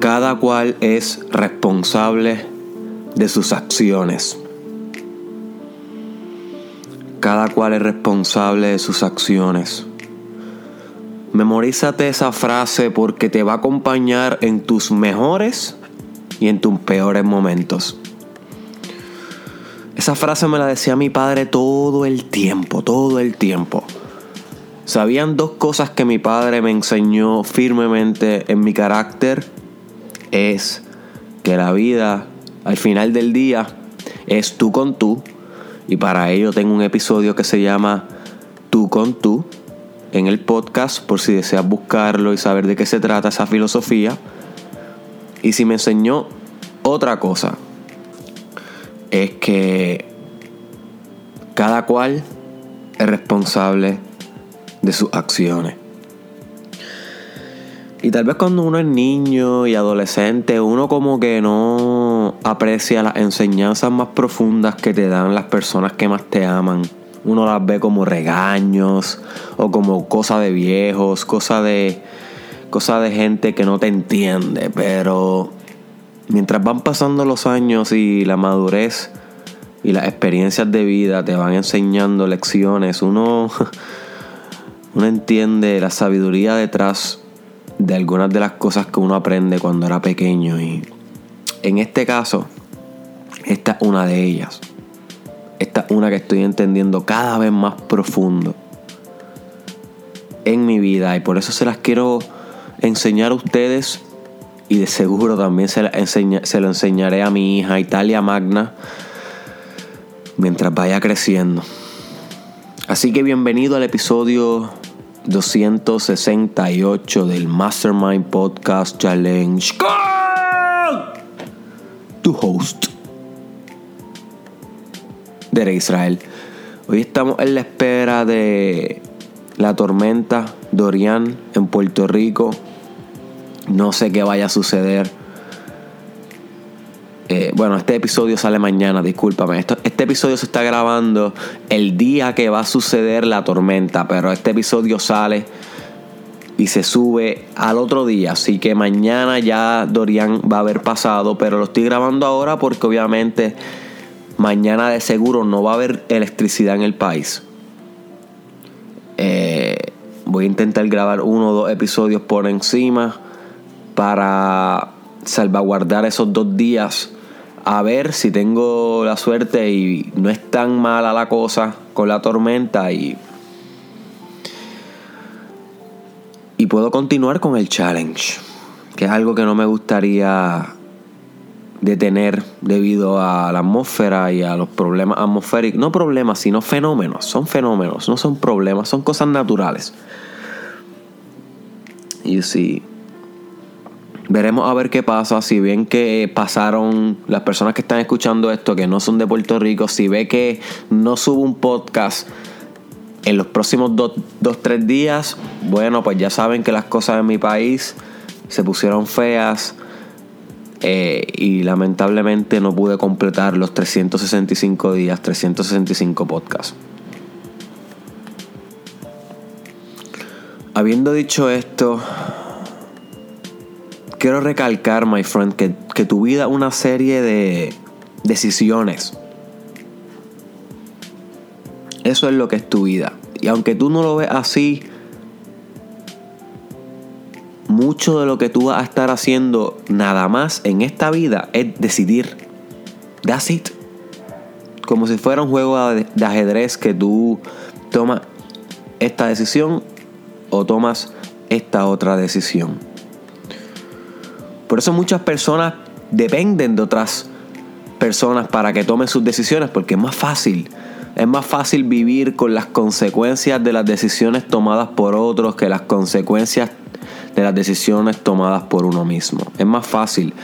Cada cual es responsable de sus acciones. Cada cual es responsable de sus acciones. Memorízate esa frase porque te va a acompañar en tus mejores y en tus peores momentos. Esa frase me la decía mi padre todo el tiempo, todo el tiempo. Sabían dos cosas que mi padre me enseñó firmemente en mi carácter. Es que la vida, al final del día, es tú con tú. Y para ello tengo un episodio que se llama Tú con tú en el podcast por si deseas buscarlo y saber de qué se trata esa filosofía. Y si me enseñó otra cosa, es que cada cual es responsable de sus acciones. Y tal vez cuando uno es niño y adolescente, uno como que no aprecia las enseñanzas más profundas que te dan las personas que más te aman. Uno las ve como regaños o como cosa de viejos, cosa de cosa de gente que no te entiende, pero mientras van pasando los años y la madurez y las experiencias de vida te van enseñando lecciones, uno uno entiende la sabiduría detrás de algunas de las cosas que uno aprende cuando era pequeño y en este caso esta es una de ellas. Esta es una que estoy entendiendo cada vez más profundo en mi vida y por eso se las quiero enseñar a ustedes y de seguro también se, se lo enseñaré a mi hija Italia Magna mientras vaya creciendo. Así que bienvenido al episodio 268 del Mastermind Podcast Challenge tu host, de Israel. Hoy estamos en la espera de la tormenta Dorian en Puerto Rico. No sé qué vaya a suceder eh, bueno, este episodio sale mañana, discúlpame. este episodio se está grabando el día que va a suceder la tormenta, pero este episodio sale y se sube al otro día. Así que mañana ya Dorian va a haber pasado, pero lo estoy grabando ahora porque obviamente mañana de seguro no va a haber electricidad en el país. Eh, voy a intentar grabar uno o dos episodios por encima para salvaguardar esos dos días a ver si tengo la suerte y no es tan mala la cosa con la tormenta y y puedo continuar con el challenge, que es algo que no me gustaría detener debido a la atmósfera y a los problemas atmosféricos, no problemas, sino fenómenos, son fenómenos, no son problemas, son cosas naturales. Y si Veremos a ver qué pasa. Si ven que pasaron las personas que están escuchando esto, que no son de Puerto Rico, si ve que no subo un podcast en los próximos dos, dos, tres días, bueno, pues ya saben que las cosas en mi país se pusieron feas. Eh, y lamentablemente no pude completar los 365 días, 365 podcasts. Habiendo dicho esto, quiero recalcar, my friend, que, tu vida es una serie de decisiones. Eso es lo que es tu vida. Y aunque tú no lo ves así, mucho de lo que tú vas a estar haciendo nada más en esta vida es decidir. That's it. Como si fuera un juego de ajedrez que tú tomas esta decisión o tomas esta otra decisión. Por eso muchas personas dependen de otras personas para que tomen sus decisiones, porque es más fácil. Es más fácil vivir con las consecuencias de las decisiones tomadas por otros que las consecuencias de las decisiones tomadas por uno mismo. Es más fácil.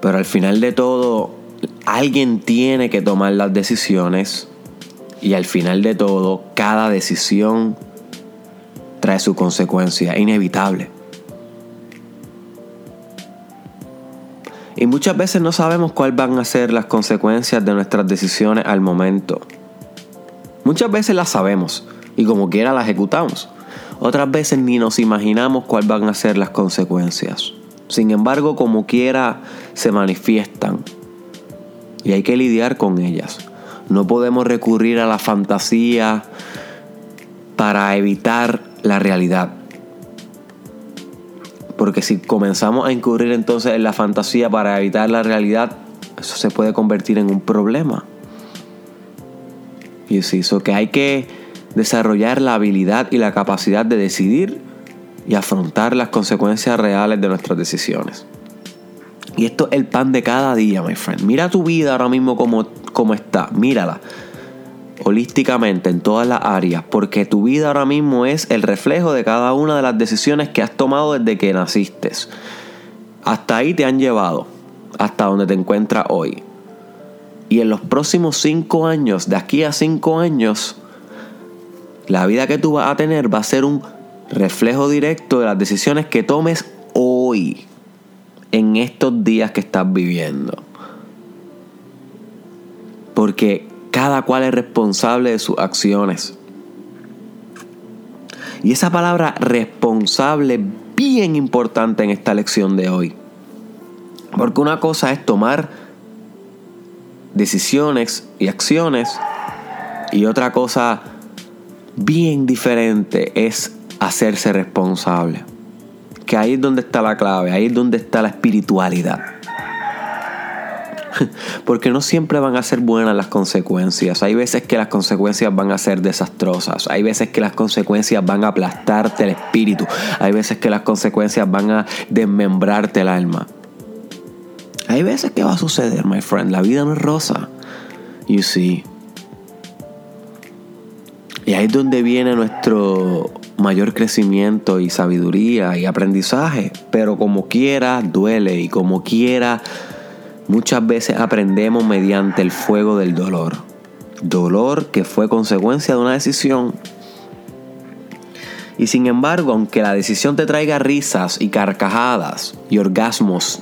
Pero al final de todo, alguien tiene que tomar las decisiones y al final de todo, cada decisión trae su consecuencia inevitable. Y muchas veces no sabemos cuáles van a ser las consecuencias de nuestras decisiones al momento. Muchas veces las sabemos y como quiera las ejecutamos. Otras veces ni nos imaginamos cuáles van a ser las consecuencias. Sin embargo, como quiera, se manifiestan. Y hay que lidiar con ellas. No podemos recurrir a la fantasía para evitar la realidad. Porque si comenzamos a incurrir entonces en la fantasía para evitar la realidad, eso se puede convertir en un problema. Y es eso que hay que desarrollar la habilidad y la capacidad de decidir y afrontar las consecuencias reales de nuestras decisiones. Y esto es el pan de cada día, my friend. Mira tu vida ahora mismo como, como está. Mírala holísticamente en todas las áreas, porque tu vida ahora mismo es el reflejo de cada una de las decisiones que has tomado desde que naciste. Hasta ahí te han llevado, hasta donde te encuentras hoy. Y en los próximos cinco años, de aquí a cinco años, la vida que tú vas a tener va a ser un reflejo directo de las decisiones que tomes hoy, en estos días que estás viviendo. Porque cada cual es responsable de sus acciones. Y esa palabra responsable es bien importante en esta lección de hoy. Porque una cosa es tomar decisiones y acciones y otra cosa bien diferente es hacerse responsable. Que ahí es donde está la clave, ahí es donde está la espiritualidad. Porque no siempre van a ser buenas las consecuencias. Hay veces que las consecuencias van a ser desastrosas. Hay veces que las consecuencias van a aplastarte el espíritu. Hay veces que las consecuencias van a desmembrarte el alma. Hay veces que va a suceder, my friend. La vida no es rosa. You see. Y ahí es donde viene nuestro mayor crecimiento y sabiduría y aprendizaje. Pero como quiera, duele. Y como quiera, Muchas veces aprendemos mediante el fuego del dolor. Dolor que fue consecuencia de una decisión. Y sin embargo, aunque la decisión te traiga risas y carcajadas y orgasmos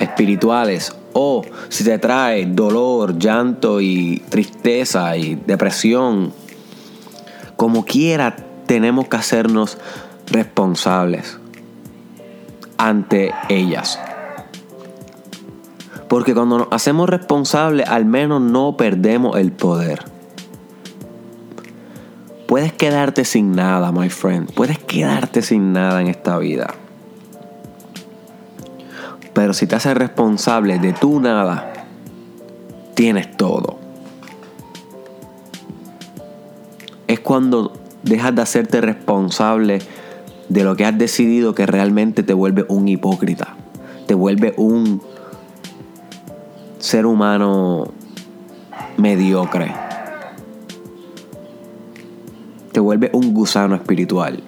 espirituales, o si te trae dolor, llanto y tristeza y depresión, como quiera tenemos que hacernos responsables ante ellas. Porque cuando nos hacemos responsables, al menos no perdemos el poder. Puedes quedarte sin nada, my friend. Puedes quedarte sin nada en esta vida. Pero si te haces responsable de tu nada, tienes todo. Es cuando dejas de hacerte responsable de lo que has decidido que realmente te vuelve un hipócrita. Te vuelve un ser humano mediocre. Te vuelve un gusano espiritual.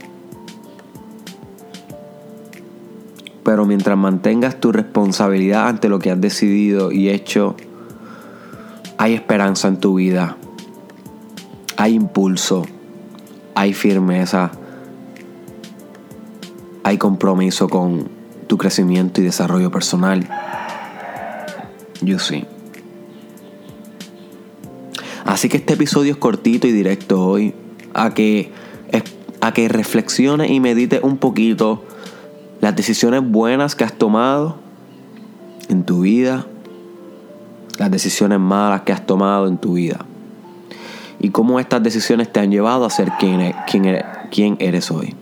Pero mientras mantengas tu responsabilidad ante lo que has decidido y hecho, hay esperanza en tu vida. Hay impulso. Hay firmeza. Hay compromiso con tu crecimiento y desarrollo personal. Yo sí. Así que este episodio es cortito y directo hoy. A que, a que reflexiones y medites un poquito las decisiones buenas que has tomado en tu vida, las decisiones malas que has tomado en tu vida. Y cómo estas decisiones te han llevado a ser quien, e, eres, quien eres hoy.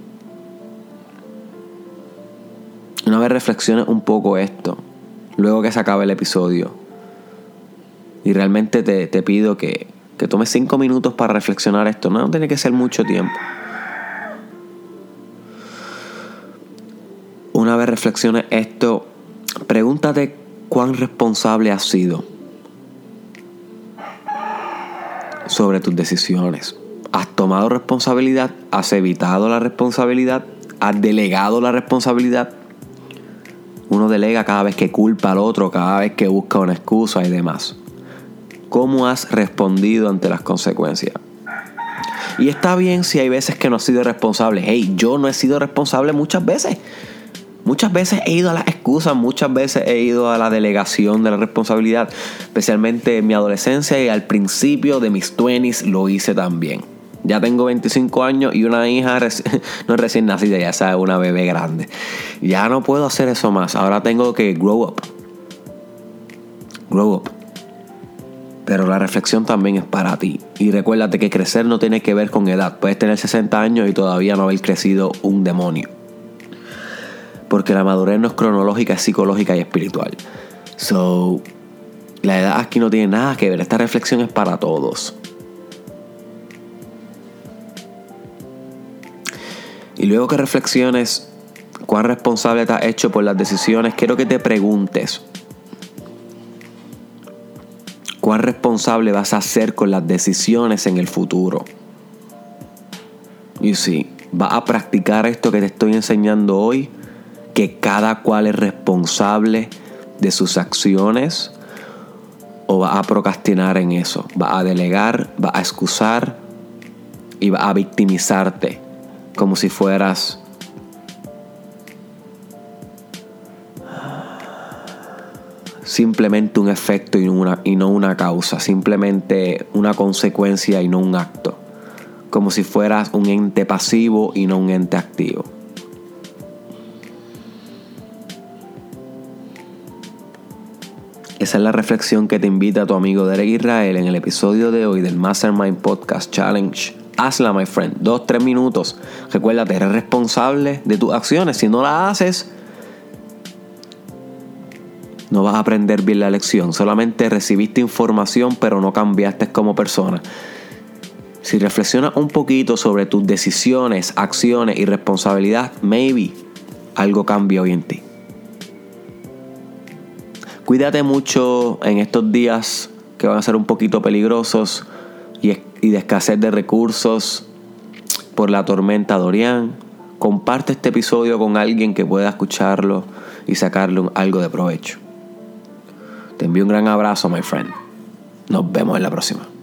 Una vez reflexiones un poco esto, luego que se acabe el episodio. Y realmente te, pido que, que tomes cinco minutos para reflexionar esto. No tiene que ser mucho tiempo. Una vez reflexiones esto, pregúntate cuán responsable has sido sobre tus decisiones. ¿Has tomado responsabilidad? ¿Has evitado la responsabilidad? ¿Has delegado la responsabilidad? Uno delega cada vez que culpa al otro, cada vez que busca una excusa y demás. ¿Cómo has respondido ante las consecuencias? Y está bien si hay veces que no has sido responsable. Hey, yo no he sido responsable muchas veces. Muchas veces he ido a las excusas, muchas veces he ido a la delegación de la responsabilidad. Especialmente en mi adolescencia y al principio de mis 20s lo hice también. Ya tengo 25 años y una hija no es recién nacida, ya sabe, una bebé grande. Ya no puedo hacer eso más. Ahora tengo que grow up. Grow up. Pero la reflexión también es para ti. Y recuérdate que crecer no tiene que ver con edad. Puedes tener 60 años y todavía no haber crecido un demonio. Porque la madurez no es cronológica, es psicológica y espiritual. So, la edad aquí no tiene nada que ver. Esta reflexión es para todos. Y luego que reflexiones cuán responsable te has hecho por las decisiones, quiero que te preguntes, ¿cuán responsable vas a ser con las decisiones en el futuro? Y si vas a practicar esto que te estoy enseñando hoy, que cada cual es responsable de sus acciones, o vas a procrastinar en eso, vas a delegar, vas a excusar y vas a victimizarte como si fueras simplemente un efecto y, una, y no una causa, simplemente una consecuencia y no un acto, como si fueras un ente pasivo y no un ente activo. Esa es la reflexión que te invita tu amigo Derek Israel en el episodio de hoy del Mastermind Podcast Challenge hazla, my friend. Dos, tres minutos. Recuérdate, eres responsable de tus acciones. Si no la haces, no vas a aprender bien la lección. Solamente recibiste información, pero no cambiaste como persona. Si reflexionas un poquito sobre tus decisiones, acciones y responsabilidad, maybe algo cambia hoy en ti. Cuídate mucho en estos días que van a ser un poquito peligrosos y, de escasez de recursos por la tormenta Dorian. Comparte este episodio con alguien que pueda escucharlo y sacarle algo de provecho. Te envío un gran abrazo, my friend. Nos vemos en la próxima.